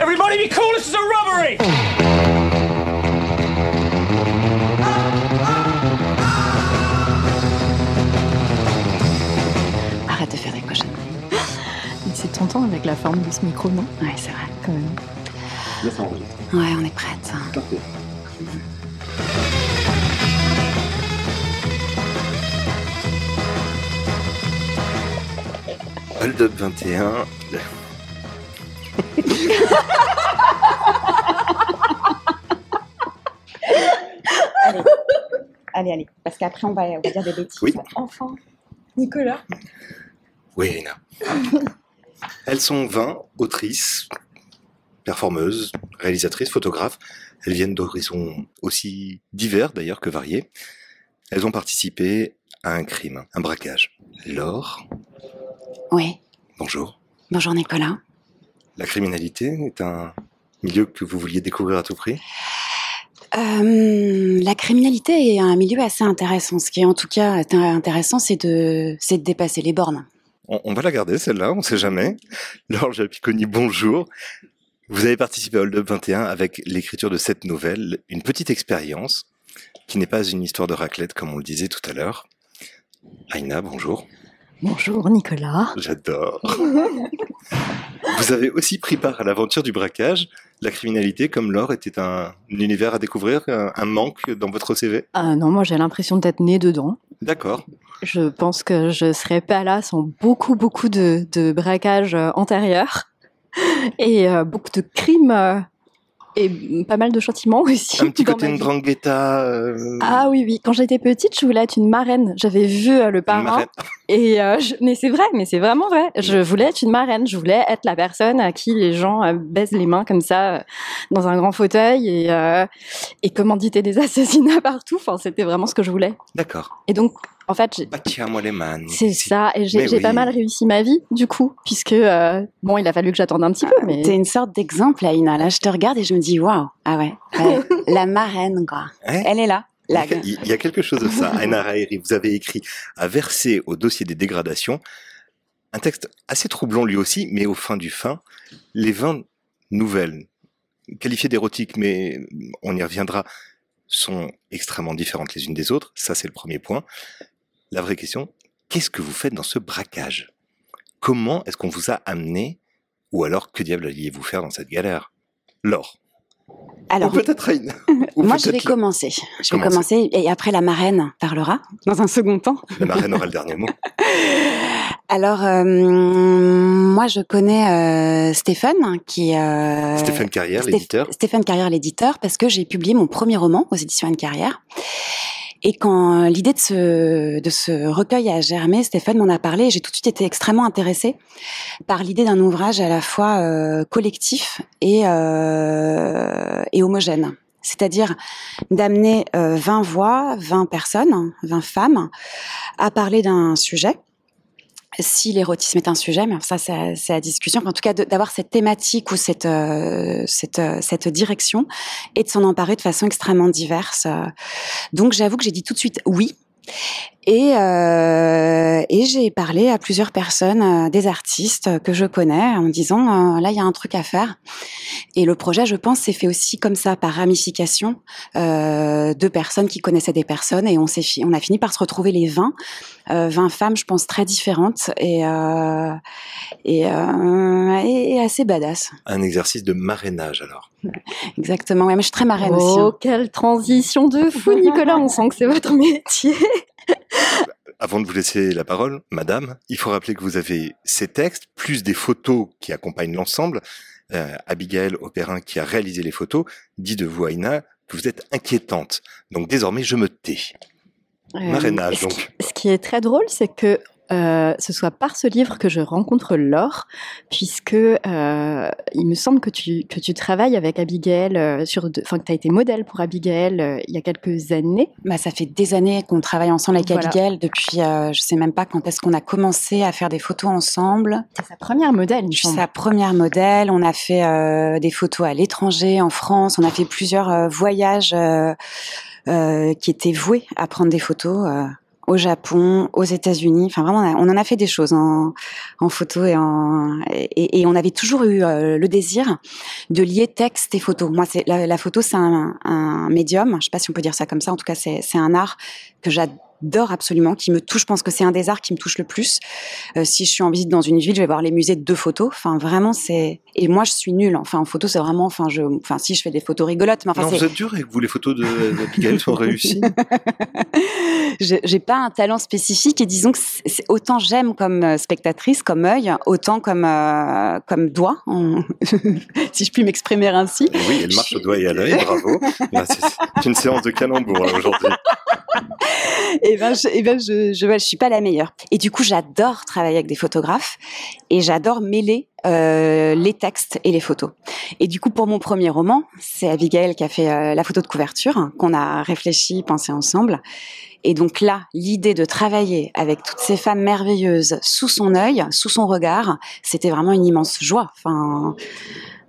Everybody be cool, this is a robbery! Arrête de faire des cochonneries. C'est tentant avec la forme de ce micro, non? Ouais, c'est vrai. Quand même. Là, ça enregistre. Ouais, on est prête. Parfait. Hold Up 21. Allez, allez. Parce qu'après, on va, on va dire des bêtises. Oui. Enfin. Nicolas Oui, Aina. Elles sont 20 autrices, performeuses, réalisatrices, photographes. Elles viennent d'horizons aussi divers d'ailleurs que variés. Elles ont participé à un crime, un braquage. Laure, Oui. bonjour. Bonjour Nicolas. La criminalité est un milieu que vous vouliez découvrir à tout prix? Euh, la criminalité est un milieu assez intéressant. Ce qui est en tout cas est intéressant, c'est de, c'est de dépasser les bornes. on, on va la garder celle-là, on sait jamais. Laure Japiconi, bonjour. Vous avez participé à Hold Up 21 avec l'écriture de cette nouvelle, une petite expérience qui n'est pas une histoire de raclette comme on le disait tout à l'heure. Aïna, bonjour. Bonjour Nicolas. J'adore. Vous avez aussi pris part à l'aventure du braquage. La criminalité, comme Laure, était un univers à découvrir, un, manque dans votre CV Ah non, moi j'ai l'impression d'être née dedans. D'accord. Je pense que je serais pas là sans beaucoup, beaucoup de, de braquages euh, antérieurs et euh, beaucoup de crimes euh, et pas mal de châtiments aussi. Un petit dans côté ma vie. Ndrangheta. euh, Ah oui, oui. Quand j'étais petite, je voulais être une marraine. J'avais vu euh, le parrain. Et euh, je- mais c'est vrai, mais c'est vraiment vrai. Je voulais être une marraine. Je voulais être la personne à qui les gens euh, baisent les mains comme ça euh, dans un grand fauteuil et et commanditer des assassinats partout. Enfin, c'était vraiment ce que je voulais. D'accord. Et donc, en fait, c'est ça. Et j'ai oui. pas mal réussi ma vie du coup, puisque euh, bon, il a fallu que j'attende un petit peu, mais T'es une sorte d'exemple, Aïna. Là, je te regarde et je me dis, waouh, ah ouais, ouais. la marraine, quoi. Hein Elle est là. La... Il il y a quelque chose de ça. Aina Raeri, vous avez écrit à verser au dossier des dégradations un texte assez troublant lui aussi, mais au fin du fin, les 20 nouvelles, qualifiées d'érotiques, mais on y reviendra, sont extrêmement différentes les unes des autres. Ça, c'est le premier point. La vraie question, qu'est-ce que vous faites dans ce braquage? Comment est-ce qu'on vous a amené Ou alors, que diable alliez-vous faire dans cette galère? Laure. Alors, Ou peut-être Aïna. Ou moi, je vais commencer. Je vais commencer et après la marraine parlera dans un second temps. La marraine aura le dernier mot. Alors, euh, moi, je connais euh, Stéphane, qui euh, Stéphane Carrière, Stéph- l'éditeur. Stéphane Carrière, l'éditeur, parce que j'ai publié mon premier roman aux éditions Anne Carrière. Et quand l'idée de ce, recueil a germé, Stéphane m'en a parlé j'ai tout de suite été extrêmement intéressée par l'idée d'un ouvrage à la fois euh, collectif et, euh, et homogène. C'est-à-dire d'amener euh, 20 voix, 20 personnes, 20 femmes à parler d'un sujet si l'érotisme est un sujet, mais ça c'est la discussion. En tout cas, d'avoir cette thématique ou cette euh, cette euh, cette direction et de s'en emparer de façon extrêmement diverse. euh. Donc, j'avoue que j'ai dit tout de suite oui. Et, euh, et j'ai parlé à plusieurs personnes, euh, des artistes que je connais, en me disant euh, là il y a un truc à faire. Et le projet, je pense, s'est fait aussi comme ça par ramification euh, de personnes qui connaissaient des personnes, et on s'est fi- on a fini par se retrouver les 20 euh, 20 femmes, je pense, très différentes et, euh, et, euh, et, et assez badass. Un exercice de marrainage alors. Exactement. Ouais, mais je suis très marraine aussi. oh hein. quelle transition de fou, Nicolas. On sent que c'est votre métier. Avant de vous laisser la parole, madame, il faut rappeler que vous avez ces textes, plus des photos qui accompagnent l'ensemble. Euh, Abigail Opérin, qui a réalisé les photos, dit de vous, Aïna, que vous êtes inquiétante. Donc désormais, je me tais. Euh, Marrainage, ce, qui, donc. ce qui est très drôle, c'est que euh, ce soit par ce livre que je rencontre Laure, puisque euh, il me semble que tu, que tu travailles avec Abigail, euh, sur de- enfin que tu as été modèle pour Abigail euh, il y a quelques années. Bah, ça fait des années qu'on travaille ensemble avec Voilà. Abigail. Depuis, euh, je sais même pas quand est-ce qu'on a commencé à faire des photos ensemble. C'est sa première modèle, Je sa première modèle. On a fait euh, des photos à l'étranger, en France. On a fait plusieurs voyages euh, euh, qui étaient voués à prendre des photos. euh. Au Japon, aux États-Unis. Enfin, vraiment, on, en a fait des choses en, photo et, en, et, on avait toujours eu euh, le désir de lier texte et photo. Moi, c'est la, la, photo, c'est un, un médium. Je sais pas si on peut dire ça comme ça. En tout cas, c'est un art que j'adore d'or absolument, qui me touche. Je pense que c'est un des arts qui me touche le plus. Euh, si je suis en visite dans une ville, je vais voir les musées de photos. Enfin, vraiment, c'est. Et moi, je suis nulle. Enfin, en photo, c'est vraiment. Enfin, je. Enfin, si je fais des photos rigolotes, mais enfin. Non, vous êtes dur et que vous les photos de Abigail sont réussies. J'ai pas un talent spécifique et disons que c'est autant j'aime comme euh, spectatrice, comme œil, autant comme euh, comme doigt, si je puis m'exprimer ainsi. oui, elle marche au doigt et à l'œil. Bravo. C'est une séance de calembour aujourd'hui et eh ben, je, et eh ben, suis pas la meilleure. Et du coup, j'adore travailler avec des photographes et j'adore mêler euh, les textes et les photos. Et du coup, pour mon premier roman, c'est Abigail qui a fait euh, la photo de couverture, qu'on a réfléchi, pensé ensemble. Et donc là, l'idée de travailler avec toutes ces femmes merveilleuses sous son œil, sous son regard, c'était vraiment une immense joie. Enfin.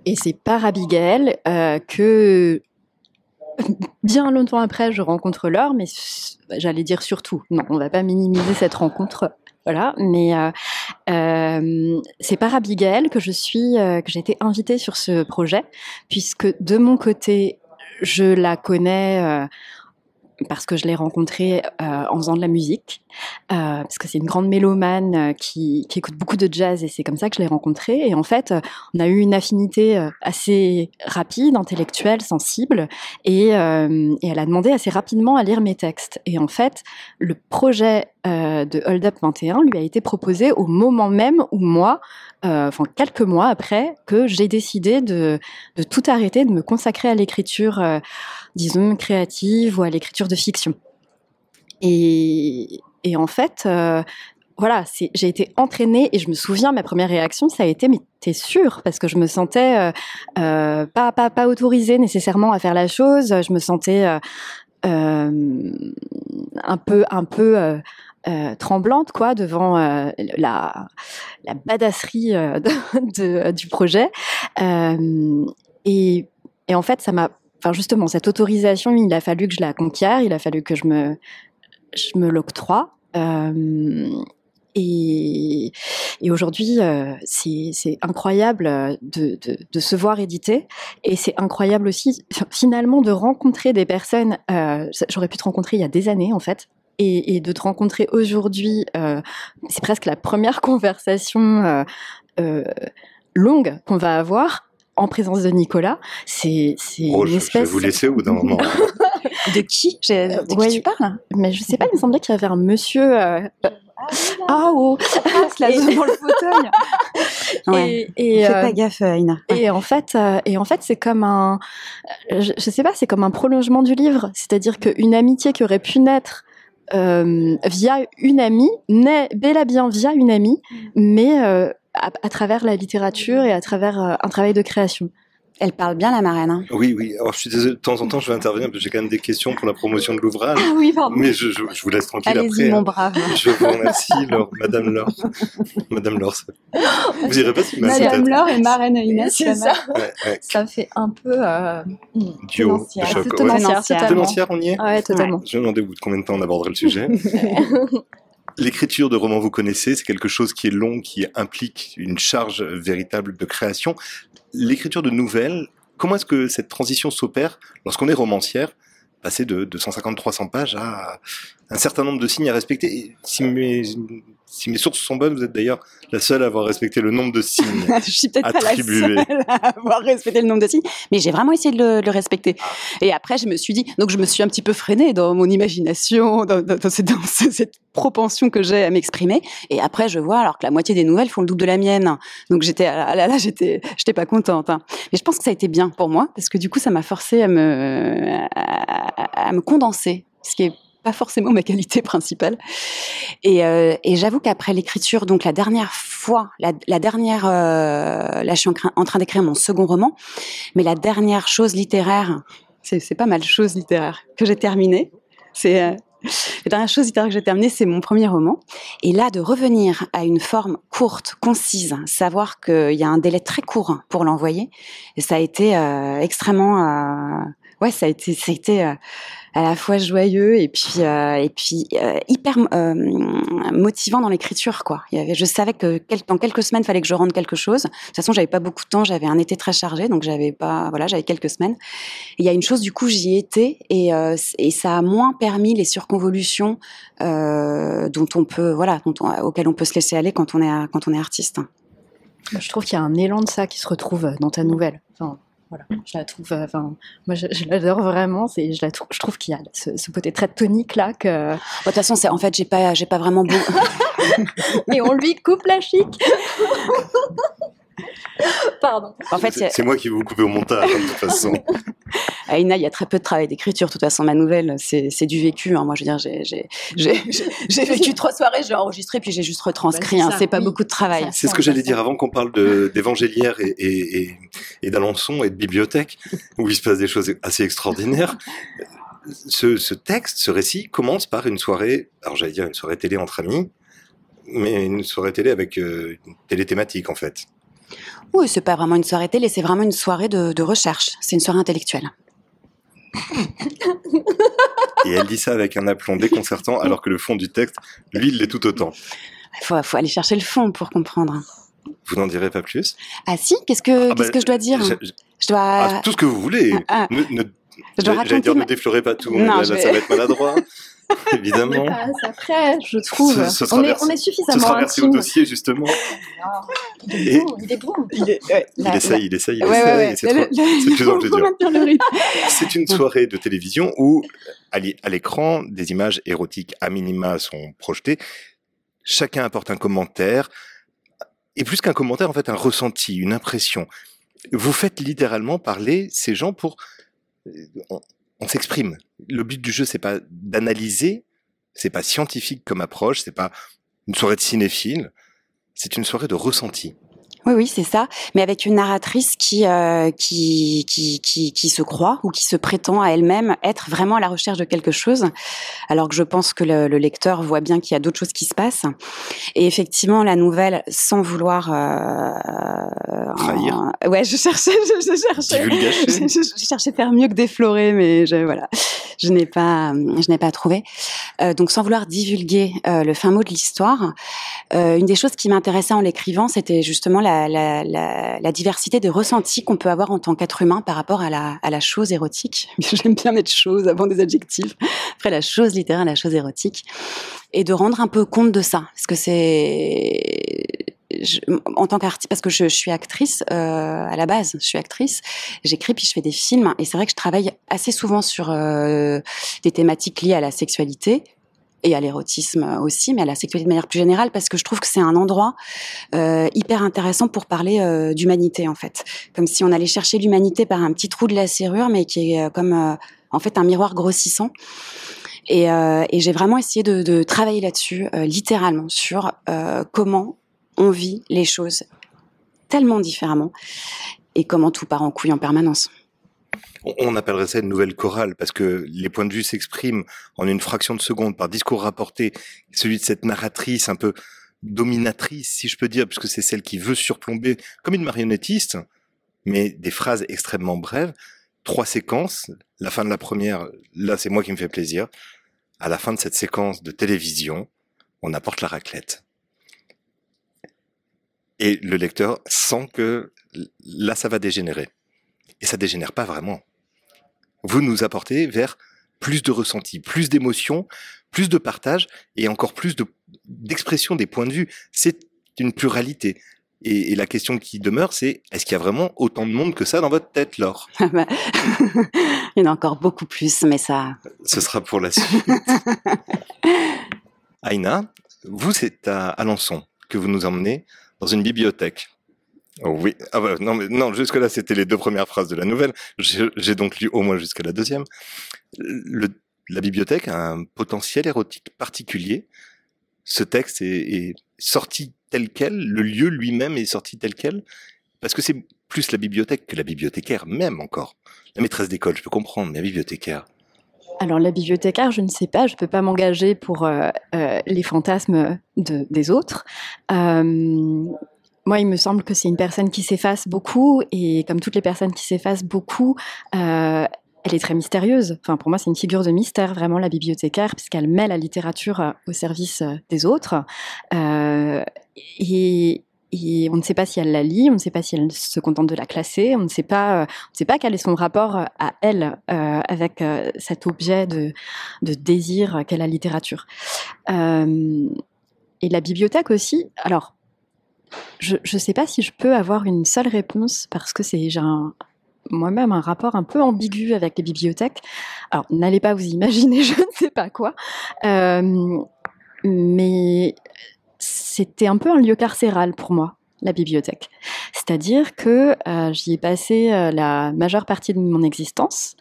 Et c'est par Abigail euh, que bien longtemps après, je rencontre Laure, mais j'allais dire surtout. Non, on va pas minimiser cette rencontre. Voilà, mais euh, euh, c'est par Abigail que je suis, euh, que j'ai été invitée sur ce projet, puisque de mon côté, je la connais parce que je l'ai rencontrée euh, en faisant de la musique, euh, parce que c'est une grande mélomane euh, qui, écoute beaucoup de jazz et c'est comme ça que je l'ai rencontrée. Et en fait, on a eu une affinité assez rapide, intellectuelle, sensible, et, elle a demandé assez rapidement à lire mes textes. Et en fait, le projet de Hold Up 21 lui a été proposé au moment même où moi, enfin quelques mois après, que j'ai décidé de, de, tout arrêter, de me consacrer à l'écriture disons, créative ou à l'écriture de fiction. Et, et en fait, euh, voilà, j'ai été entraînée et je me souviens, ma première réaction, ça a été, mais t'es sûre? Parce que je me sentais euh, euh, pas, pas, pas autorisée nécessairement à faire la chose, je me sentais euh, euh un peu, un peu euh, tremblante quoi devant la, la badasserie de, du projet et, en fait ça m'a enfin justement, cette autorisation, il a fallu que je la conquière, il a fallu que je me, je me l'octroie. Euh, et, aujourd'hui, euh, c'est incroyable de, de, se voir éditer. Et c'est incroyable aussi, finalement, de rencontrer des personnes. Euh, J'aurais pu te rencontrer il y a des années, en fait. Et, et de te rencontrer aujourd'hui, euh, c'est presque la première conversation euh, euh, longue qu'on va avoir en présence de Nicolas. C'est oh, une espèce. Je vais vous laisser au bout d'un moment. de qui De qui tu parles? Mais je sais pas. Il me semblait qu'il y avait un monsieur. Euh... Ah oh, la zone dans le fauteuil. ouais. Et, et Fais pas gaffe, Ina. Et en fait, et en fait, c'est comme un, je, je, sais pas, c'est comme un prolongement du livre. C'est-à-dire qu'une amitié qui aurait pu naître euh, via une amie naît bel et bien via une amie, mais euh, à, à, travers la littérature et à travers euh, un travail de création. Elle parle bien la marraine. Hein. Oui, oui. Alors je suis désolé, de temps en temps je vais intervenir parce que j'ai quand même des questions pour la promotion de l'ouvrage. Ah oui, pardon. Mais je, je, je vous laisse tranquille après. mon hein. brave. Je vous remercie, Laure, Madame Laure. Madame Laure. Vous irez pas si Madame Laure et marraine Inès. C'est ça. Ouais, ouais. Ça fait un peu euh, duo. Choc. Tenancière, tenancière, on y est. Ouais, totalement. Je me demandais au bout de combien de temps on aborderait le sujet. L'écriture de romans, vous connaissez, c'est quelque chose qui est long, qui implique une charge véritable de création. L'écriture de nouvelles, comment est-ce que cette transition s'opère lorsqu'on est romancière, passer de, de 150-300 pages à un certain nombre de signes à respecter? Si mes sources sont bonnes, vous êtes d'ailleurs la seule à avoir respecté le nombre de signes Je suis peut-être pas la seule à avoir respecté le nombre de signes, mais j'ai vraiment essayé de le, de le, respecter. Et après, je me suis dit, donc je me suis un petit peu freinée dans mon imagination, dans, dans, dans, cette, dans cette, propension que j'ai à m'exprimer. Et après, je vois alors que la moitié des nouvelles font le double de la mienne. Donc j'étais, ah là, là, j'étais, j'étais pas contente. Hein. Mais je pense que ça a été bien pour moi parce que du coup, ça m'a forcé à me, à, à me condenser, ce qui est pas forcément ma qualité principale. Et, euh, et j'avoue qu'après l'écriture, donc la dernière fois, la, la dernière, euh, là je suis en, train d'écrire mon second roman, mais la dernière chose littéraire, c'est pas mal chose littéraire que j'ai terminée. C'est euh, la dernière chose littéraire que j'ai terminée, c'est mon premier roman. Et là, de revenir à une forme courte, concise, savoir qu'il y a un délai très court pour l'envoyer, ça a été euh, extrêmement ouais, ça a été, ça euh, à la fois joyeux et puis euh, et puis euh, hyper motivant dans l'écriture, quoi. Je savais que dans quelques semaines, fallait que je rende quelque chose. De toute façon, j'avais pas beaucoup de temps, j'avais un été très chargé, donc j'avais pas, voilà, j'avais quelques semaines. Il y a une chose, du coup, j'y étais et ça a moins permis les surconvolutions dont on peut, voilà, dont on, auxquelles on peut se laisser aller quand on est quand on est artiste. Je trouve qu'il y a un élan de ça qui se retrouve dans ta nouvelle. Voilà, je la trouve. euh, Enfin, moi, je, je l'adore vraiment. C'est, je la trouve. Je trouve qu'il y a ce, ce côté très tonique là que. De toute façon, c'est en fait, j'ai pas, j'ai pas vraiment beau. Et on lui coupe la chic. Pardon. en fait, C'est moi qui vais vous couper au montage, hein, de toute façon. À Ina, il y a très peu de travail d'écriture. De toute façon, ma nouvelle, c'est du vécu. hein. Moi, je veux dire, j'ai- vécu trois soirées, j'ai enregistré, puis j'ai juste retranscrit. Bah, hein. c'est pas oui. beaucoup de travail. C'est ce que j'allais dire avant qu'on parle d'évangélière et, et, et, et d'Alençon et de bibliothèque, où il se passe des choses assez extraordinaires. Ce, ce texte, ce récit, commence par une soirée, alors j'allais dire une soirée télé entre amis, mais une soirée télé avec euh, une télé thématique en fait. Oui, c'est pas vraiment une soirée télé, c'est vraiment une soirée de, de recherche. C'est une soirée intellectuelle. Et elle dit ça avec un aplomb déconcertant, alors que le fond du texte, lui, il l'est tout autant. Il faut, faut aller chercher le fond pour comprendre. Vous n'en direz pas plus? Ah si Qu'est-ce que, Ah qu'est-ce bah, que je dois dire? je- je- Je dois, ah, Tout ce que vous voulez. ah, Ne, ne, je dois j'allais raconter. dire ma- ne déflorez pas tout, Non, mais là, je là, vais- ça va être maladroit. Évidemment. après, je trouve. Ce- ce on, est, on est Ce suffisamment sera versé au dossier, justement. Il est bon. Il est bon. Il est- ouais, Il la- essaye, il essaye, il ouais, essaye. ouais, ouais. C'est trop- Le- c'est de plus en plus faut dur. maintenir le rythme. C'est une soirée de télévision où, à l'écran, des images érotiques à minima sont projetées. Chacun apporte un commentaire. Et plus qu'un commentaire, en fait, un ressenti, une impression. Vous faites littéralement parler ces gens pour... On, on s'exprime. Le but du jeu, c'est pas d'analyser, c'est pas scientifique comme approche, c'est pas une soirée de cinéphile, c'est une soirée de ressenti. Oui, oui, c'est ça. Mais avec une narratrice qui, euh, qui, qui, qui, qui se croit ou qui se prétend à elle-même être vraiment à la recherche de quelque chose, alors que je pense que le, le lecteur voit bien qu'il y a d'autres choses qui se passent. Et effectivement, la nouvelle, sans vouloir euh, Trahir. en- Ouais, je cherchais, je, je cherchais. Je, je- je cherchais faire mieux que déflorer, mais je, voilà, je n'ai pas, je n'ai pas trouvé. Euh, donc, sans vouloir divulguer euh, le fin mot de l'histoire, euh, une des choses qui m'intéressait en l'écrivant, c'était justement la, la, diversité de ressentis qu'on peut avoir en tant qu'être humain par rapport à la, chose érotique. J'aime bien mettre chose avant des adjectifs. Après, la chose littéraire, la chose érotique. Et de rendre un peu compte de ça. Parce que c'est... je- en tant qu'artiste, parce que je, je suis actrice euh, à la base, je suis actrice, j'écris puis je fais des films, et c'est vrai que je travaille assez souvent sur euh, des thématiques liées à la sexualité, et à l'érotisme aussi, mais à la sexualité de manière plus générale, parce que je trouve que c'est un endroit euh, hyper intéressant pour parler euh, d'humanité, en fait. Comme si on allait chercher l'humanité par un petit trou de la serrure, mais qui est euh, comme, euh, en fait, un miroir grossissant. Et, euh, et j'ai vraiment essayé de, de travailler là-dessus, euh, littéralement, sur comment on vit les choses tellement différemment et comment tout part en couille en permanence. On- appellerait ça une nouvelle chorale parce que les points de vue s'expriment en une fraction de seconde par discours rapporté, celui de cette narratrice un peu dominatrice, si je peux dire, puisque c'est celle qui veut surplomber comme une marionnettiste, mais des phrases extrêmement brèves, trois séquences, la fin de la première, là c'est moi qui me fais plaisir, à la fin de cette séquence de télévision, on apporte la raclette. Et le lecteur sent que là ça va dégénérer. Et ça dégénère pas vraiment vous nous apportez vers plus de ressenti, plus d'émotion, plus de partage et encore plus de d'expression des points de vue. C'est une pluralité. Et, et la question qui demeure, c'est est-ce qu'il y a vraiment autant de monde que ça dans votre tête, Laure? Bah, Il y en a encore beaucoup plus, mais ça, Ce sera pour la suite. Aïna, vous, c'est à Alençon que vous nous emmenez dans une bibliothèque. Oui, ah bah, non, non, jusque-là, c'était les deux premières phrases de la nouvelle. J'ai donc lu au moins jusqu'à la deuxième. La bibliothèque a un potentiel érotique particulier. Ce texte est, sorti tel quel, le lieu lui-même est sorti tel quel, parce que c'est plus la bibliothèque que la bibliothécaire, même encore. La maîtresse d'école, je peux comprendre, mais la bibliothécaire. Alors la bibliothécaire, je ne sais pas, je peux pas m'engager pour euh, euh, les fantasmes de- des autres. Euh, moi, il me semble que c'est une personne qui s'efface beaucoup et comme toutes les personnes qui s'effacent beaucoup, euh, elle est très mystérieuse. Enfin, pour moi, c'est une figure de mystère, vraiment, la bibliothécaire, puisqu'elle met la littérature euh, au service euh, des autres. Et, on ne sait pas si elle la lit, on ne sait pas si elle se contente de la classer, on ne sait pas, on ne sait pas quel est son rapport à elle avec cet objet de, désir qu'est la littérature. Et la bibliothèque aussi. Alors, je ne sais pas si je peux avoir une seule réponse parce que c'est j'ai moi-même un rapport un peu ambigu avec les bibliothèques. Alors, n'allez pas vous imaginer, je ne sais pas quoi. Euh, mais c'était un peu un lieu carcéral pour moi, la bibliothèque. C'est-à-dire que euh, j'y ai passé euh, la majeure partie de mon existence.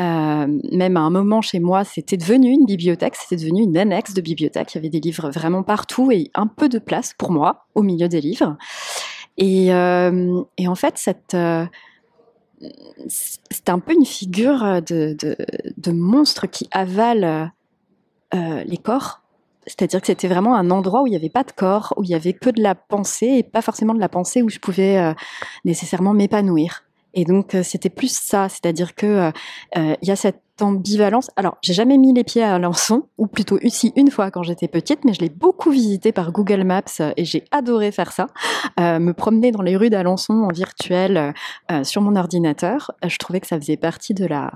Euh, même à un moment chez moi, c'était devenu une bibliothèque, c'était devenu une annexe de bibliothèque. Il y avait des livres vraiment partout et un peu de place pour moi au milieu des livres. Et, en fait, c'est un peu une figure de, monstre qui avale les corps. C'est-à-dire que c'était vraiment un endroit où il n'y avait pas de corps, où il y avait que de la pensée et pas forcément de la pensée où je pouvais euh, nécessairement m'épanouir. Et donc euh, c'était plus ça, c'est-à-dire que euh, il y a cette ambivalence. Alors j'ai jamais mis les pieds à Alençon, ou plutôt aussi une fois quand j'étais petite, mais je l'ai beaucoup visité par Google Maps euh, et j'ai adoré faire ça, euh, me promener dans les rues d'Alençon en virtuel euh, sur mon ordinateur. Je trouvais que ça faisait partie de la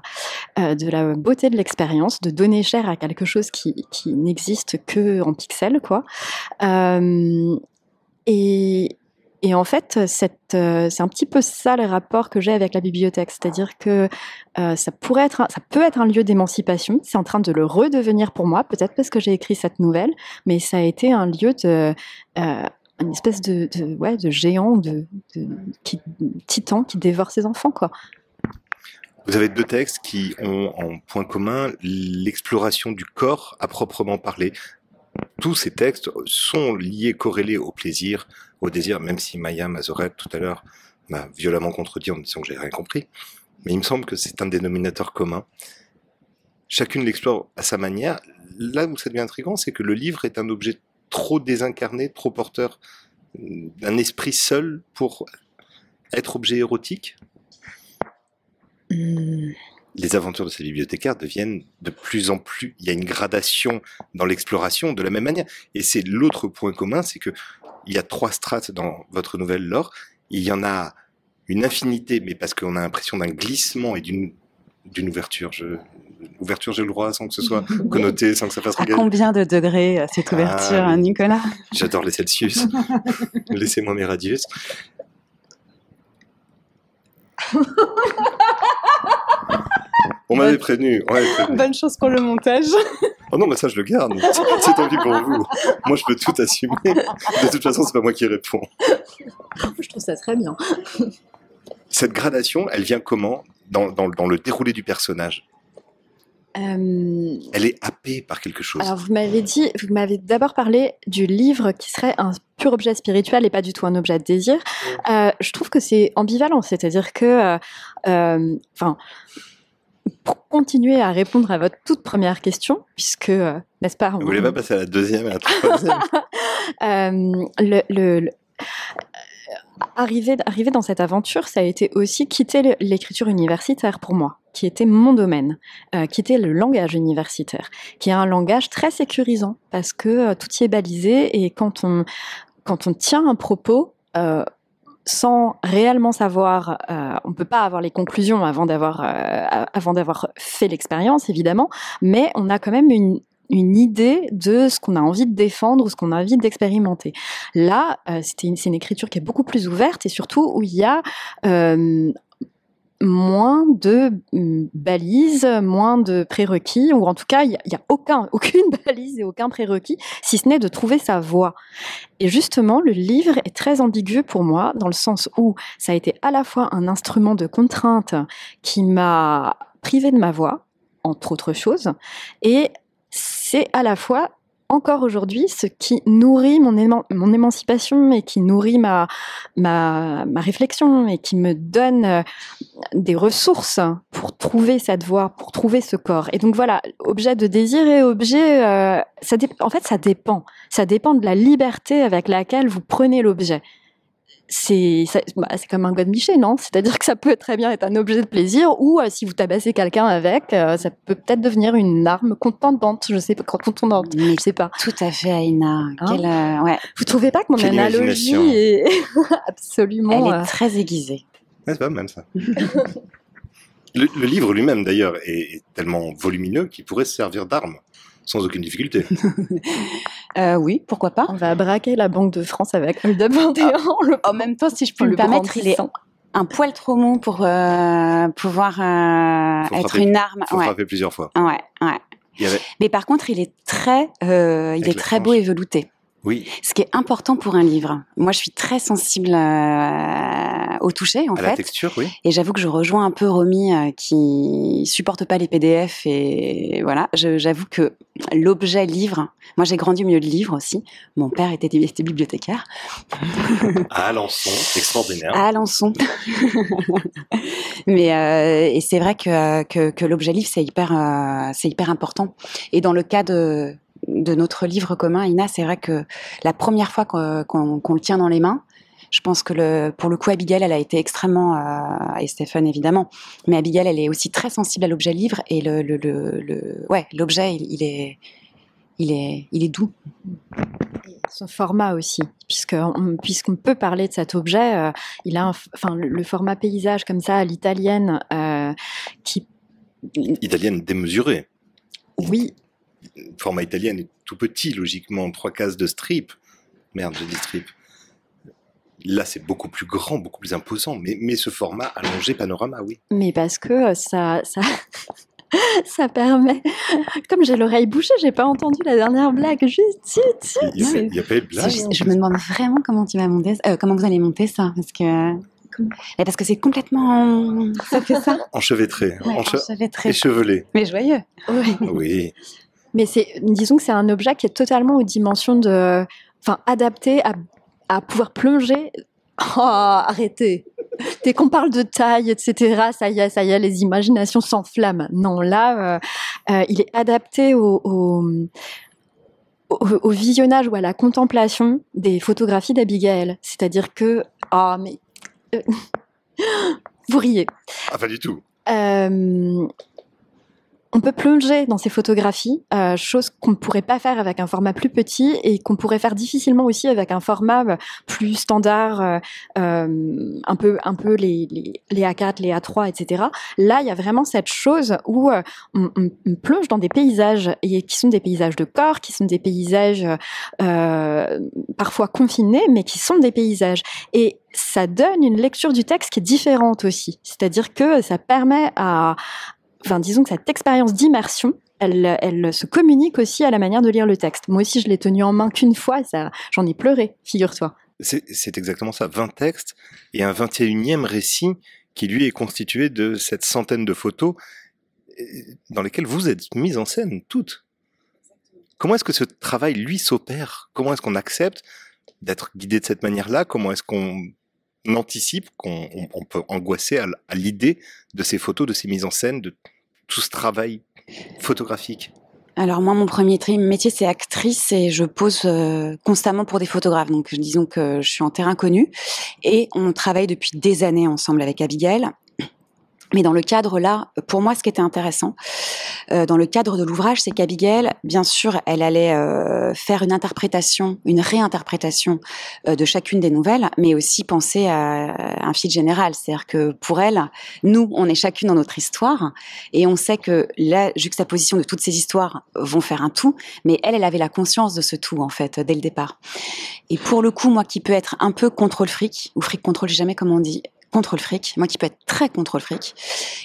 de la beauté de l'expérience, de donner chair à quelque chose qui qui n'existe que en pixels, quoi. et et en fait, cette, euh, c'est un petit peu ça le rapport que j'ai avec la bibliothèque, c'est-à-dire que euh, ça pourrait être, ça peut être un lieu d'émancipation. C'est en train de le redevenir pour moi, peut-être parce que j'ai écrit cette nouvelle, mais ça a été un lieu de, euh, espèce de, géant, de, titan qui dévore ses enfants, quoi. Vous avez deux textes qui ont en point commun l'exploration du corps à proprement parler. Tous ces textes sont liés, corrélés au plaisir, au désir, même si Maya Mazoret tout à l'heure m'a violemment contredit en disant que j'ai rien compris. Mais il me semble que c'est un dénominateur commun. Chacune l'explore à sa manière. Là où ça devient intriguant, c'est que le livre est un objet trop désincarné, trop porteur d'un esprit seul pour être objet érotique. Mmh les aventures de ces bibliothécaires deviennent de plus en plus, il y a une gradation dans l'exploration de la même manière. Et c'est l'autre point commun, c'est que il y a trois strates dans votre nouvelle lore. Il y en a une infinité, mais parce qu'on a l'impression d'un glissement et d'une d'une ouverture. Je, ouverture, j'ai le droit sans que ce soit connoté, sans que ça fasse À combien de degrés euh, cette ouverture, ah, Nicolas? J'adore les Celsius. Laissez-moi mes radius. On m'avait prévenu. Bonne chose pour le montage. Oh non, mais ça, je le garde. C'est tant pis pour vous. Moi, je peux tout assumer. De toute façon, c'est pas moi qui réponds. Je trouve ça très bien. Cette gradation, elle vient comment dans, dans, dans le déroulé du personnage? Euh... Elle est happée par quelque chose. Alors, vous m'avez dit, vous m'avez d'abord parlé du livre qui serait un pur objet spirituel et pas du tout un objet de désir. Euh, je trouve que c'est ambivalent, c'est-à-dire que, euh, enfin, euh, pour continuer à répondre à votre toute première question, puisque, euh, n'est-ce pas Vous voulez pas passer à la deuxième et à la troisième? Euh, le, le, le arriver, arriver dans cette aventure, ça a été aussi quitter l'écriture universitaire pour moi, qui était mon domaine, euh, quitter le langage universitaire, qui est un langage très sécurisant parce que euh, tout y est balisé et quand on quand on tient un propos, euh, sans réellement savoir, euh, on peut pas avoir les conclusions avant d'avoir euh, avant d'avoir fait l'expérience évidemment, mais on a quand même une une idée de ce qu'on a envie de défendre ou ce qu'on a envie d'expérimenter. Là, euh, c'était une, c'est une écriture qui est beaucoup plus ouverte et surtout où il y a euh, moins de balises, moins de prérequis, ou en tout cas, il n'y a, a, aucun, aucune balise et aucun prérequis, si ce n'est de trouver sa voie. Et justement, le livre est très ambigu pour moi, dans le sens où ça a été à la fois un instrument de contrainte qui m'a privé de ma voix, entre autres choses, et c'est à la fois encore aujourd'hui ce qui nourrit mon, éman mon émancipation et qui nourrit ma réflexion et qui me donne euh, des ressources pour trouver cette voie, pour trouver ce corps. Et donc voilà, objet de désir et objet, euh, ça en fait ça dépend. Ça dépend de la liberté avec laquelle vous prenez l'objet. C'est bah, c'est comme un godemiché, non? C'est-à-dire que ça peut très bien être un objet de plaisir ou si vous tabassez quelqu'un avec, ça peut peut-être devenir une arme contendante, je sais pas, contondante, Mais je sais pas. Tout à fait, Aïna. Hein? Quelle, ouais. Vous trouvez pas que mon Quelle analogie est absolument Elle est très aiguisée. Ouais, c'est pas même ça. le, le livre lui-même, d'ailleurs, est, est tellement volumineux qu'il pourrait se servir d'arme sans aucune difficulté. Euh, oui, pourquoi pas On va braquer la Banque de France avec Hold Up 21. le- En même temps, si je peux le me permettre, il est un poil trop mou pour euh, pouvoir euh, être frapper. une arme. Il faut Ouais, frapper plusieurs fois. ouais, ouais. Avait... Mais par contre, il est très, euh, il est très beau et velouté. Oui, Ce qui est important pour un livre. Moi, je suis très sensible euh, au toucher, en à la fait. texture, oui. Et j'avoue que je rejoins un peu Romy euh, qui supporte pas les PDF et voilà. J'avoue que l'objet livre. Moi, j'ai grandi au milieu de livres aussi. Mon père était, était bibliothécaire À Alençon, c'est extraordinaire. à Alençon. Mais euh, et c'est vrai que que, que l'objet livre c'est hyper euh, c'est hyper important. Et dans le cas de de notre livre commun, Ina, c'est vrai que la première fois qu'on le tient dans les mains, je pense que le, pour le coup, Abigail, elle a été extrêmement, euh, et Stéphane évidemment, mais Abigail, elle est aussi très sensible à l'objet livre et le, le, le, le- ouais, l'objet, il, il est, il est, il est doux. son format aussi, puisque on- puisqu'on peut parler de cet objet, euh, il a un enfin le, le format paysage comme ça à l'italienne euh, qui Italienne démesurée. oui Le format italien est tout petit, logiquement. Trois cases de strip. Merde, j'ai dit strip. Là, c'est beaucoup plus grand, beaucoup plus imposant. Mais, mais ce format allongé panorama, oui. mais parce que euh, ça ça ça permet comme j'ai l'oreille bouchée, j'ai pas entendu la dernière blague juste zut, zut. Il n'y a, mais- a pas eu de blague. Je, je me demande vraiment comment tu vas monter, euh, comment vous allez monter ça, parce que, parce que c'est complètement ça que ça. Enchevêtré, Ouais, enche- enchevêtré. échevelé. Mais joyeux. Oui. Oui. Mais c'est, disons que c'est un objet qui est totalement aux dimensions de, enfin, adapté à, à pouvoir plonger. Oh, arrêtez. Dès qu'on parle de taille, etc., ça y est, ça y est, les imaginations s'enflamment. Non, là, euh, euh, il est adapté au, au, au- au visionnage ou à la contemplation des photographies d'Abigail. C'est-à-dire que, ah, mais euh, vous riez. Ah, pas du tout. Euh, on peut plonger dans ces photographies, euh, chose qu'on ne pourrait pas faire avec un format plus petit et qu'on pourrait faire difficilement aussi avec un format euh, plus standard, euh, euh, un peu, un peu les, les, les A4, les A3, etc. Là, il y a vraiment cette chose où euh, on, on- on plonge dans des paysages et qui sont des paysages de corps, qui sont des paysages parfois confinés, mais qui sont des paysages. Et ça donne une lecture du texte qui est différente aussi. C'est-à-dire que ça permet à, enfin, disons que cette expérience d'immersion, elle, se communique aussi à la manière de lire le texte. Moi aussi, je l'ai tenu en main qu'une fois, j'en ai pleuré, figure-toi. C'est exactement ça. 20 textes et un 21e récit qui, lui, est constitué de cette centaine de photos dans lesquelles vous êtes mises en scène, toutes. Comment est-ce que ce travail, lui, s'opère? Comment est-ce qu'on accepte d'être guidé de cette manière-là? Comment est-ce qu'on anticipe, qu'on on- peut angoisser à, l'idée de ces photos, de ces mises en scène, de tout ce travail photographique? Alors moi, mon premier métier, c'est actrice et je pose euh, constamment pour des photographes. Donc disons que je suis en terrain connu et on travaille depuis des années ensemble avec Abigail. Mais dans le cadre là, pour moi, ce qui était intéressant, euh, dans le cadre de l'ouvrage, c'est qu'Abigail, bien sûr, elle allait euh, faire une interprétation, une réinterprétation euh, de chacune des nouvelles, mais aussi penser à un fil général. C'est-à-dire que pour elle, nous, on est chacune dans notre histoire, et on sait que la juxtaposition de toutes ces histoires vont faire un tout, mais elle, elle avait la conscience de ce tout, en fait, dès le départ. Et pour le coup, moi qui peux être un peu contrôle fric, ou fric contrôle, je sais jamais comment on dit, contrôle fric, moi qui peux être très contrôle fric,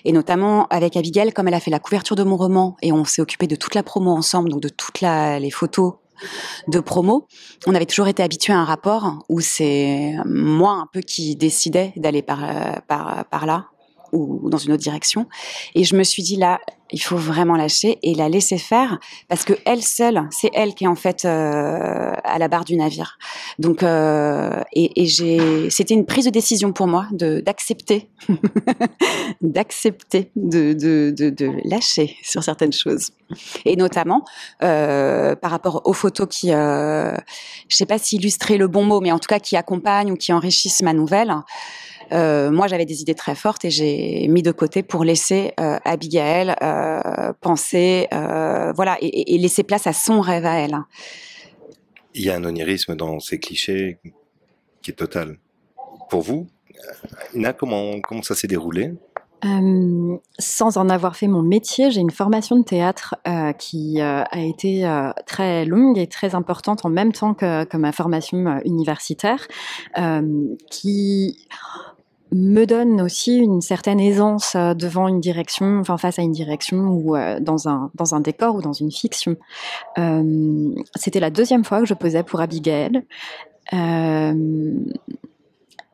et notamment avec Abigail, comme elle a fait la couverture de mon roman, et on s'est occupé de toute la promo ensemble, donc de toutes les photos de promo, on avait toujours été habitué à un rapport où c'est moi un peu qui décidais d'aller par, euh, par, par là, ou, dans une autre direction. Et je me suis dit là, il faut vraiment lâcher et la laisser faire parce que elle seule, c'est elle qui est en fait euh, à la barre du navire. Donc, euh, et, et j'ai, c'était une prise de décision pour moi de d'accepter, d'accepter de, de, de, de, lâcher sur certaines choses, et notamment euh, par rapport aux photos qui, euh, je sais pas si illustrer le bon mot, mais en tout cas qui accompagnent ou qui enrichissent ma nouvelle. Euh, moi, j'avais des idées très fortes et j'ai mis de côté pour laisser euh, Abigail euh, penser, euh, voilà, et, et, laisser place à son rêve à elle. Il y a un onirisme dans ces clichés qui est total. Pour vous, Ina, comment, comment ça s'est déroulé? Euh, sans en avoir fait mon métier, j'ai une formation de théâtre euh, qui euh, a été euh, très longue et très importante en même temps que, que ma formation universitaire, qui me donne aussi une certaine aisance devant une direction, enfin face à une direction ou dans un dans un décor ou dans une fiction. C'était la deuxième fois que je posais pour Abigail.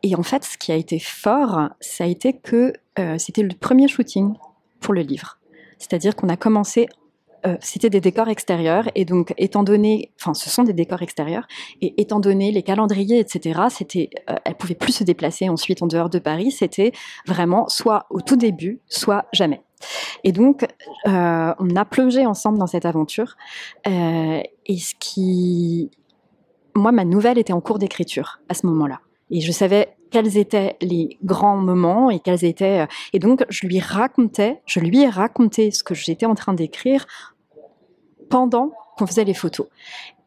Et en fait, ce qui a été fort, ça a été que euh, c'était le premier shooting pour le livre. C'est-à-dire qu'on a commencé, euh, c'était des décors extérieurs, et donc étant donné, enfin, ce sont des décors extérieurs, et étant donné les calendriers, etc., c'était, euh, elle pouvait plus se déplacer ensuite en dehors de Paris. C'était vraiment soit au tout début, soit jamais. Et donc, euh, on a plongé ensemble dans cette aventure. Euh, et ce qui, moi, ma nouvelle était en cours d'écriture à ce moment-là. Et je savais quels étaient les grands moments et quels étaient. Euh, et donc, je lui racontais, je lui ai raconté ce que j'étais en train d'écrire pendant qu'on faisait les photos.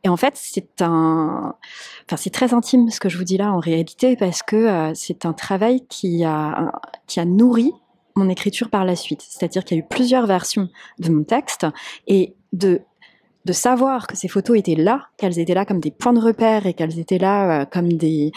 Et en fait, c'est un, enfin, c'est très intime ce que je vous dis là en réalité parce que euh, c'est un travail qui a, qui a nourri mon écriture par la suite. C'est-à-dire qu'il y a eu plusieurs versions de mon texte et de de savoir que ces photos étaient là, qu'elles étaient là comme des points de repère et qu'elles étaient là euh, comme des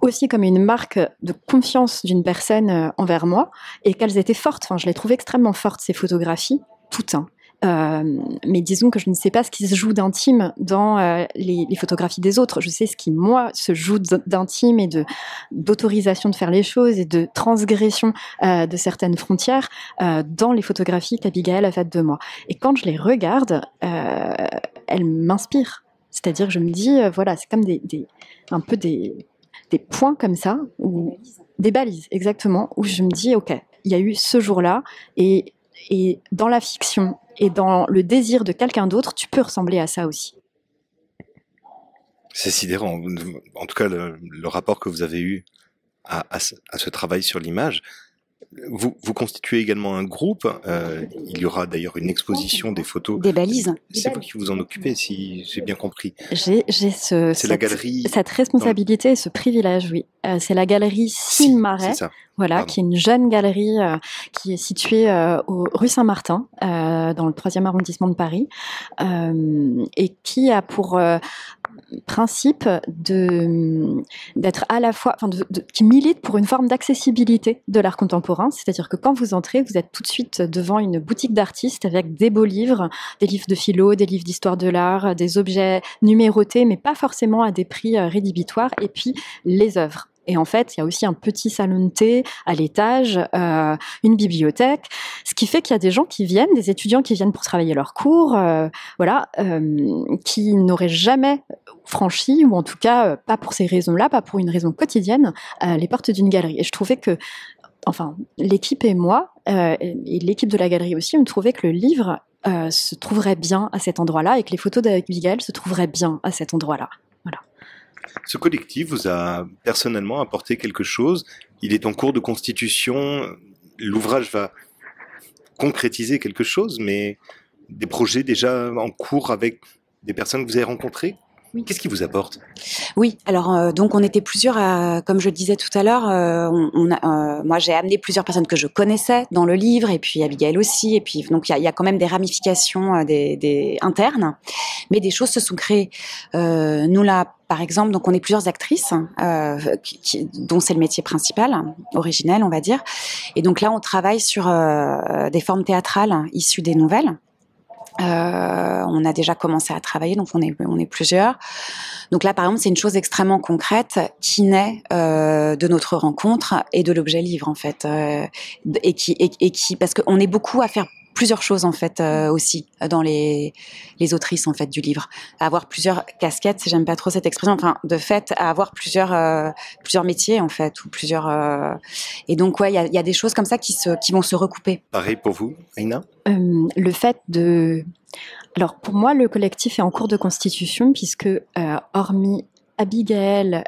aussi comme une marque de confiance d'une personne euh, envers moi et qu'elles étaient fortes. Enfin, je les trouve extrêmement fortes ces photographies, toutes. Euh, mais disons que je ne sais pas ce qui se joue d'intime dans euh, les, les, photographies des autres. Je sais ce qui, moi, se joue d'intime et de d'autorisation de faire les choses et de transgression euh, de certaines frontières dans les photographies qu'Abigail a faites de moi. Et quand je les regarde, elles m'inspirent. C'est-à-dire que je me dis, voilà, c'est comme des, des, un peu des, des points comme ça, ou des balises, exactement, où je me dis, ok, il y a eu ce jour-là, et, et dans la fiction et dans le désir de quelqu'un d'autre, tu peux ressembler à ça aussi. C'est sidérant. En tout cas, le, rapport que vous avez eu à ce travail sur l'image, vous, vous, constituez également un groupe. Euh, il y aura d'ailleurs une exposition des photos. Des balises. C'est vous qui vous en occupez, si j'ai bien compris. J'ai ce, cette, la galerie cette responsabilité et ce privilège, oui. Euh, c'est la galerie Cine Marais, voilà, Pardon. qui est une jeune galerie euh, qui est située euh, au rue Saint-Martin, euh, dans le troisième arrondissement de Paris, euh, et qui a pour principe de d'être à la fois, enfin, qui milite pour une forme d'accessibilité de l'art contemporain, c'est-à-dire que quand vous entrez, vous êtes tout de suite devant une boutique d'artistes avec des beaux livres, des livres de philo, des livres d'histoire de l'art, des objets numérotés, mais pas forcément à des prix rédhibitoires, et puis les œuvres. Et en fait, il y a aussi un petit salon de thé à l'étage, euh, une bibliothèque, ce qui fait qu'il y a des gens qui viennent, des étudiants qui viennent pour travailler leurs cours, euh, voilà, euh, qui n'auraient jamais franchi, ou en tout cas pas pour ces raisons-là, pas pour une raison quotidienne, les portes d'une galerie. Et je trouvais que enfin, l'équipe et moi, et l'équipe de la galerie aussi, on trouvait que le livre se trouverait bien à cet endroit-là et que les photos d'Abigail se trouveraient bien à cet endroit-là. Ce collectif vous a personnellement apporté quelque chose? Il est en cours de constitution. L'ouvrage va concrétiser quelque chose, mais des projets déjà en cours avec des personnes que vous avez rencontrées? Oui. Qu'est-ce qui vous apporte? Oui, alors euh, donc on était plusieurs, à, comme je le disais tout à l'heure, euh, on, on a, euh, moi j'ai amené plusieurs personnes que je connaissais dans le livre et puis Abigail aussi et puis donc il y, y a, quand même des ramifications des, des, internes, mais des choses se sont créées. Nous là, par exemple, donc on est plusieurs actrices qui, dont c'est le métier principal, originel on va dire, et donc là on travaille sur des formes théâtrales issues des nouvelles Euh, on a déjà commencé à travailler, donc on est on est plusieurs. Donc là, par exemple, c'est une chose extrêmement concrète qui naît euh, de notre rencontre et de l'objet livre en fait, euh, et qui et qui parce qu'on est beaucoup à faire plusieurs choses en fait euh, aussi dans les les autrices en fait du livre, à avoir plusieurs casquettes, j'aime pas trop cette expression, enfin de fait à avoir plusieurs euh, plusieurs métiers en fait ou plusieurs euh, et donc ouais il y a, y a, des choses comme ça qui se qui vont se recouper. Pareil pour vous, Aina. Euh, le fait de alors pour moi le collectif est en cours de constitution puisque euh, hormis Abigail,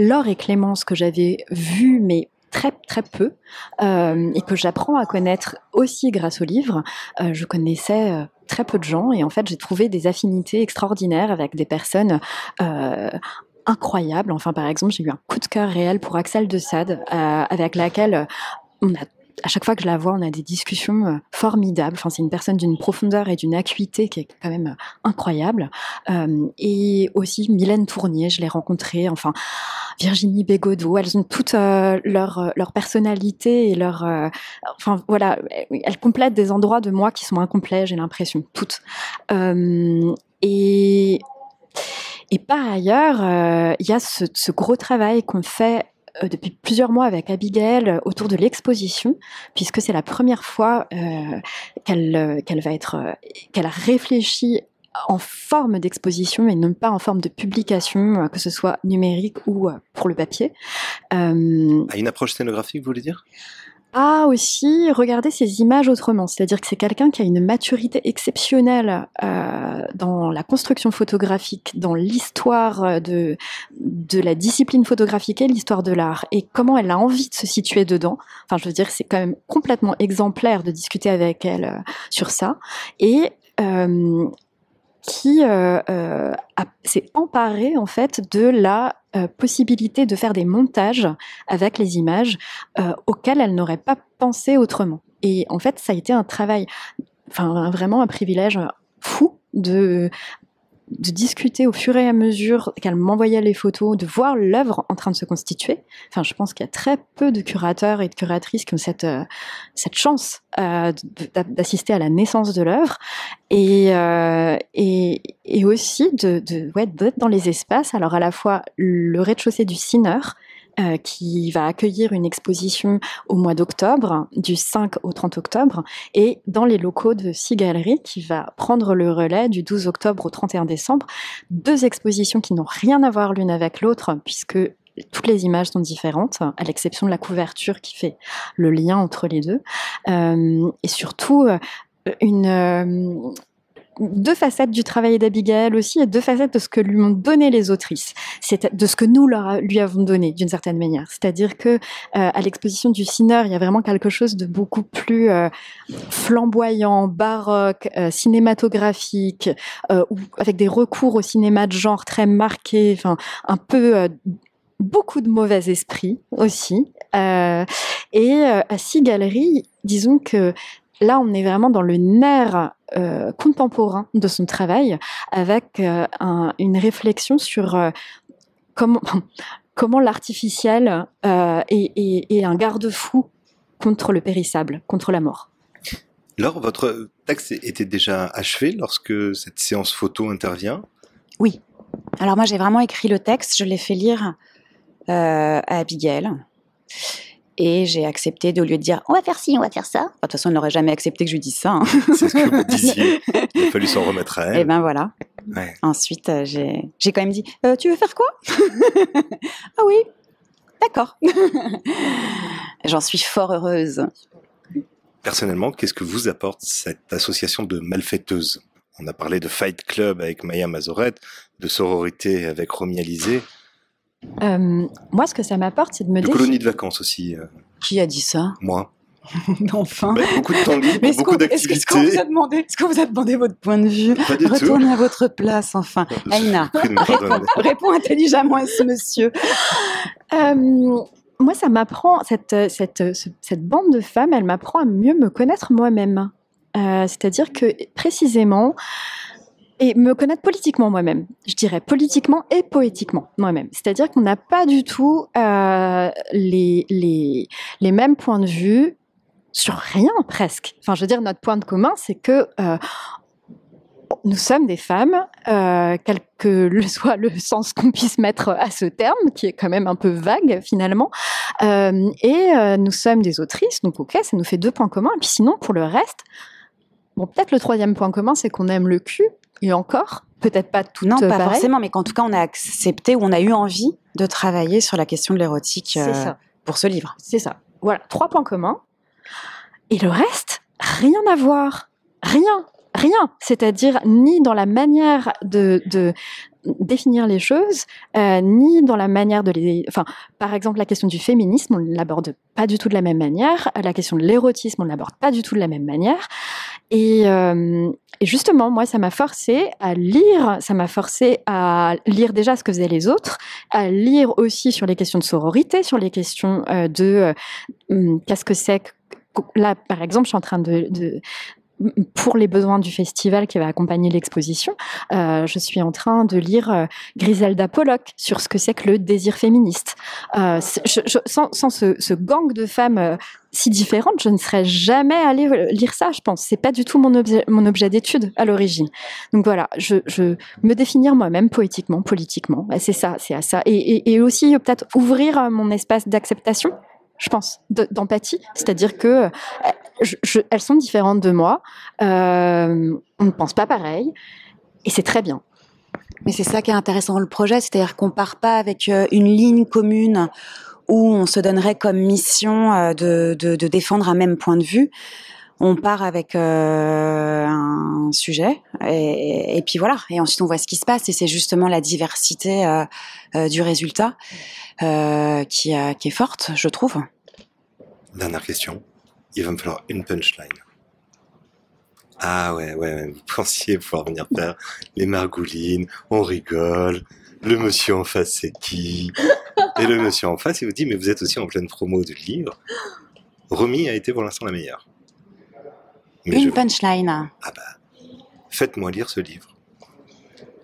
Laure et Clémence que j'avais vu mais très très peu euh, et que j'apprends à connaître aussi grâce au livre. Euh, je connaissais euh, très peu de gens et en fait j'ai trouvé des affinités extraordinaires avec des personnes incroyables. Enfin par exemple j'ai eu un coup de cœur réel pour Axel de Sade avec laquelle on a à chaque fois que je la vois, on a des discussions euh, formidables. Enfin, c'est une personne d'une profondeur et d'une acuité qui est quand même incroyable. Euh, et aussi Mylène Tournier, je l'ai rencontrée. Enfin, Virginie Bégodeau, elles ont toutes euh, leur leur personnalité et leur. Euh, enfin, voilà, elles complètent des endroits de moi qui sont incomplets. J'ai l'impression toutes. Euh, et et par ailleurs, il y a ce, ce gros travail qu'on fait euh, depuis plusieurs mois avec Abigail euh, autour de l'exposition, puisque c'est la première fois euh, qu'elle va être qu'elle a réfléchi en forme d'exposition et non pas en forme de publication, que ce soit numérique ou pour le papier. Euh, une approche scénographique, vous voulez dire? Ah aussi regarder ces images autrement, c'est-à-dire que c'est quelqu'un qui a une maturité exceptionnelle euh, dans la construction photographique, dans l'histoire de de la discipline photographique et l'histoire de l'art, et comment elle a envie de se situer dedans. Enfin, je veux dire, c'est quand même complètement exemplaire de discuter avec elle euh, sur ça, et euh, qui euh, euh, s'est emparé en fait de la euh, possibilité de faire des montages avec les images euh, auxquels elle n'aurait pas pensé autrement. Et en fait, ça a été un travail, enfin vraiment un privilège fou de de discuter au fur et à mesure qu'elle m'envoyait les photos, de voir l'œuvre en train de se constituer. Enfin, je pense qu'il y a très peu de curateurs et de curatrices qui ont cette, euh, cette chance euh, d'assister à la naissance de l'œuvre et, euh, et, et aussi de, de, ouais, d'être dans les espaces. Alors, à la fois le rez-de-chaussée du Ciner, euh, qui va accueillir une exposition au mois d'octobre, du 5 au 30 octobre, et dans les locaux de Six Galeries, qui va prendre le relais du 12 octobre au 31 décembre. Deux expositions qui n'ont rien à voir l'une avec l'autre, puisque toutes les images sont différentes, à l'exception de la couverture qui fait le lien entre les deux. Euh, et surtout, euh, une, euh, deux facettes du travail d'Abigail aussi et deux facettes de ce que lui ont donné les autrices, c'est de ce que nous leur, lui avons donné d'une certaine manière. C'est-à-dire que euh, à l'exposition du Ciner, il y a vraiment quelque chose de beaucoup plus euh, flamboyant, baroque, euh, cinématographique, avec des recours au cinéma de genre très marqués, enfin un peu beaucoup de mauvais esprit aussi. Et à Six Galeries, disons que là, on est vraiment dans le nerf euh, contemporain de son travail, avec euh, un, une réflexion sur euh, comment, comment l'artificiel euh, est, est, est, un garde-fou contre le périssable, contre la mort. Laure, votre texte était déjà achevé lorsque cette séance photo intervient Oui. Alors moi, j'ai vraiment écrit le texte, je l'ai fait lire à Abigail. Et j'ai accepté de, au lieu de dire on va faire ci, on va faire ça. De toute façon, elle n'aurait jamais accepté que je lui dise ça. Hein. C'est ce que vous disiez. Il a fallu s'en remettre à elle. Et ben voilà. Ouais. Ensuite, euh, j'ai, j'ai quand même dit euh, tu veux faire quoi? Ah oui, d'accord. J'en suis fort heureuse. Personnellement, qu'est-ce que vous apporte cette association de malfaiteuses? On a parlé de Fight Club avec Maya Mazoret, de sororité avec Romy Alizé. Euh, moi, ce que ça m'apporte, c'est de me de dire. colonies de vacances aussi. Euh, Qui a dit ça? Moi. Enfin. Bah, beaucoup de temps libre, Mais est-ce beaucoup qu'on, est-ce qu'on d'activités. vous a demandé, est-ce qu'on vous a demandé votre point de vue? Pas du tout. Retournez à votre place, enfin. Aïna, réponds, intelligemment à ce monsieur. Euh, moi, ça m'apprend, cette, cette, ce- cette bande de femmes, elle m'apprend à mieux me connaître moi-même. Euh, c'est-à-dire que précisément, et me connaître politiquement moi-même, je dirais politiquement et poétiquement moi-même. C'est-à-dire qu'on n'a pas du tout euh, les, les, les mêmes points de vue sur rien presque. Enfin, je veux dire, notre point de commun, c'est que euh, nous sommes des femmes, euh, quel que soit le sens qu'on puisse mettre à ce terme, qui est quand même un peu vague finalement. Et nous sommes des autrices, donc ok, ça nous fait deux points communs. Et puis sinon, pour le reste, bon, peut-être le troisième point commun, c'est qu'on aime le cul, et encore, peut-être pas tout Non, pas pareil. forcément, mais qu'en tout cas, on a accepté ou on a eu envie de travailler sur la question de l'érotique euh, pour ce livre. C'est ça. Voilà, trois points communs. Et le reste, rien à voir. Rien. Rien. C'est-à-dire ni dans la manière de, de définir les choses, euh, ni dans la manière de les... Enfin, par exemple, la question du féminisme, on ne l'aborde pas du tout de la même manière. La question de l'érotisme, on ne l'aborde pas du tout de la même manière. Et, euh, et justement, moi, ça m'a forcé à lire, ça m'a forcé à lire déjà ce que faisaient les autres, à lire aussi sur les questions de sororité, sur les questions euh, de euh, hum, qu'est-ce que c'est que là, par exemple, je suis en train de pour les besoins du festival qui va accompagner l'exposition, euh, je suis en train de lire euh, Griselda Pollock sur ce que c'est que le désir féministe. Euh, je- je- sans sans ce, ce gang de femmes euh, si différentes, je ne serais jamais allée euh, lire ça. Je pense, c'est pas du tout mon objet, mon objet d'étude à l'origine. Donc voilà, je, je me définir moi-même poétiquement, politiquement, Et c'est ça, c'est à ça, et, et, et aussi peut-être ouvrir mon espace d'acceptation je pense, de- d'empathie. C'est-à-dire que je- je- elles sont différentes de moi, euh, on ne pense pas pareil, et c'est très bien. Mais c'est ça qui est intéressant dans le projet, c'est-à-dire qu'on part pas avec euh, une ligne commune où on se donnerait comme mission euh, de, de, de défendre un même point de vue. On part avec euh, un sujet et, et puis voilà. Et ensuite on voit ce qui se passe et c'est justement la diversité euh, euh, du résultat euh, qui, euh, qui est forte, je trouve. Dernière question. Il va me falloir une punchline. Ah ouais, ouais, vous pensiez pouvoir venir faire les margoulines, on rigole, le monsieur en face c'est qui? Et le monsieur en face, il vous dit, mais vous êtes aussi en pleine promo du livre. Romy a été pour l'instant la meilleure. Mais Une je- punchline. Ah bah, faites-moi lire ce livre.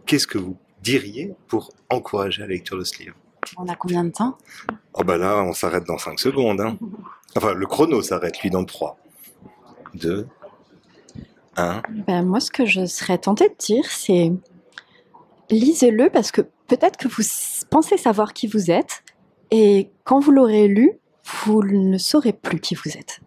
Qu'est-ce que vous diriez pour encourager la lecture de ce livre? On a combien de temps? Oh bah là, on s'arrête dans 5 secondes. Hein. Enfin, le chrono s'arrête, lui, dans 3, 2, 1. Ben, moi, ce que je serais tentée de dire, c'est lisez-le parce que peut-être que vous pensez savoir qui vous êtes, et quand vous l'aurez lu, vous ne saurez plus qui vous êtes.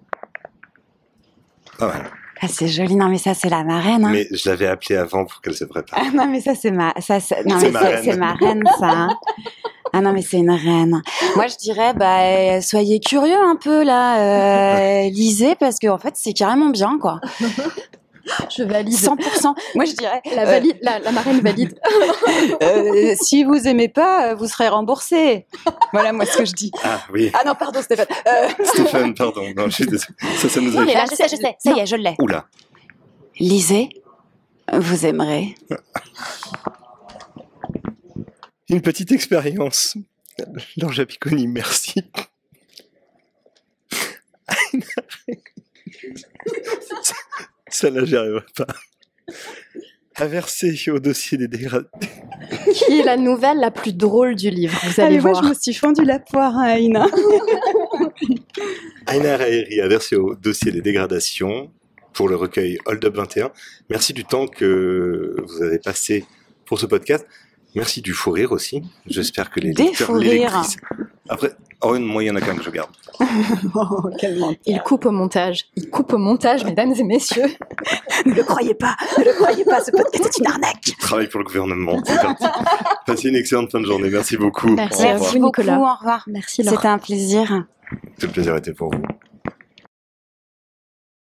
Pas mal. ah, C'est joli. Non mais ça c'est la marraine. Hein. Mais je l'avais appelée avant pour qu'elle se prépare. Ah non mais ça c'est ma ça c'est non mais reine. ma reine ça. hein. Ah non mais c'est une reine. Moi je dirais bah euh, soyez curieux un peu là, euh, lisez parce que en fait c'est carrément bien quoi. Je valide. 100%. Moi je dirais La, euh, valide, la, la marraine valide. euh, si vous aimez pas, vous serez remboursé. Voilà moi ce que je dis. Ah oui, Ah non pardon Stéphane. Euh, Stéphane, pardon. Non, je suis désolé. Ça, ça nous Non, a mais là, je sais, je sais. Ça y est, je l'ai. Oula. Lisez, vous aimerez. Une petite expérience. L'ange Apiconi, merci. ça, ça là, j'y arriverai pas. Verser au dossier des dégradés. Qui est la nouvelle la plus drôle du livre Vous allez Allez, moi voir. je me suis fendu la poire à Aïna. Aina Raheri a versé au dossier des dégradations pour le recueil Hold Up 21. Merci du temps que vous avez passé pour ce podcast. Merci du fou rire aussi. J'espère que les Des lecteurs, lectrices... Après, oh, moi, il y en a qu'un que je garde. oh. Il coupe au montage. Il coupe au montage, mesdames et messieurs. Ne le croyez pas, ne le croyez pas, ce podcast est une arnaque. Je travaille pour le gouvernement. C'est parti. Passez une excellente fin de journée. Merci beaucoup. Merci vous, Nicolas. Beaucoup, au revoir. Merci. C'était un plaisir. Tout le plaisir était pour vous.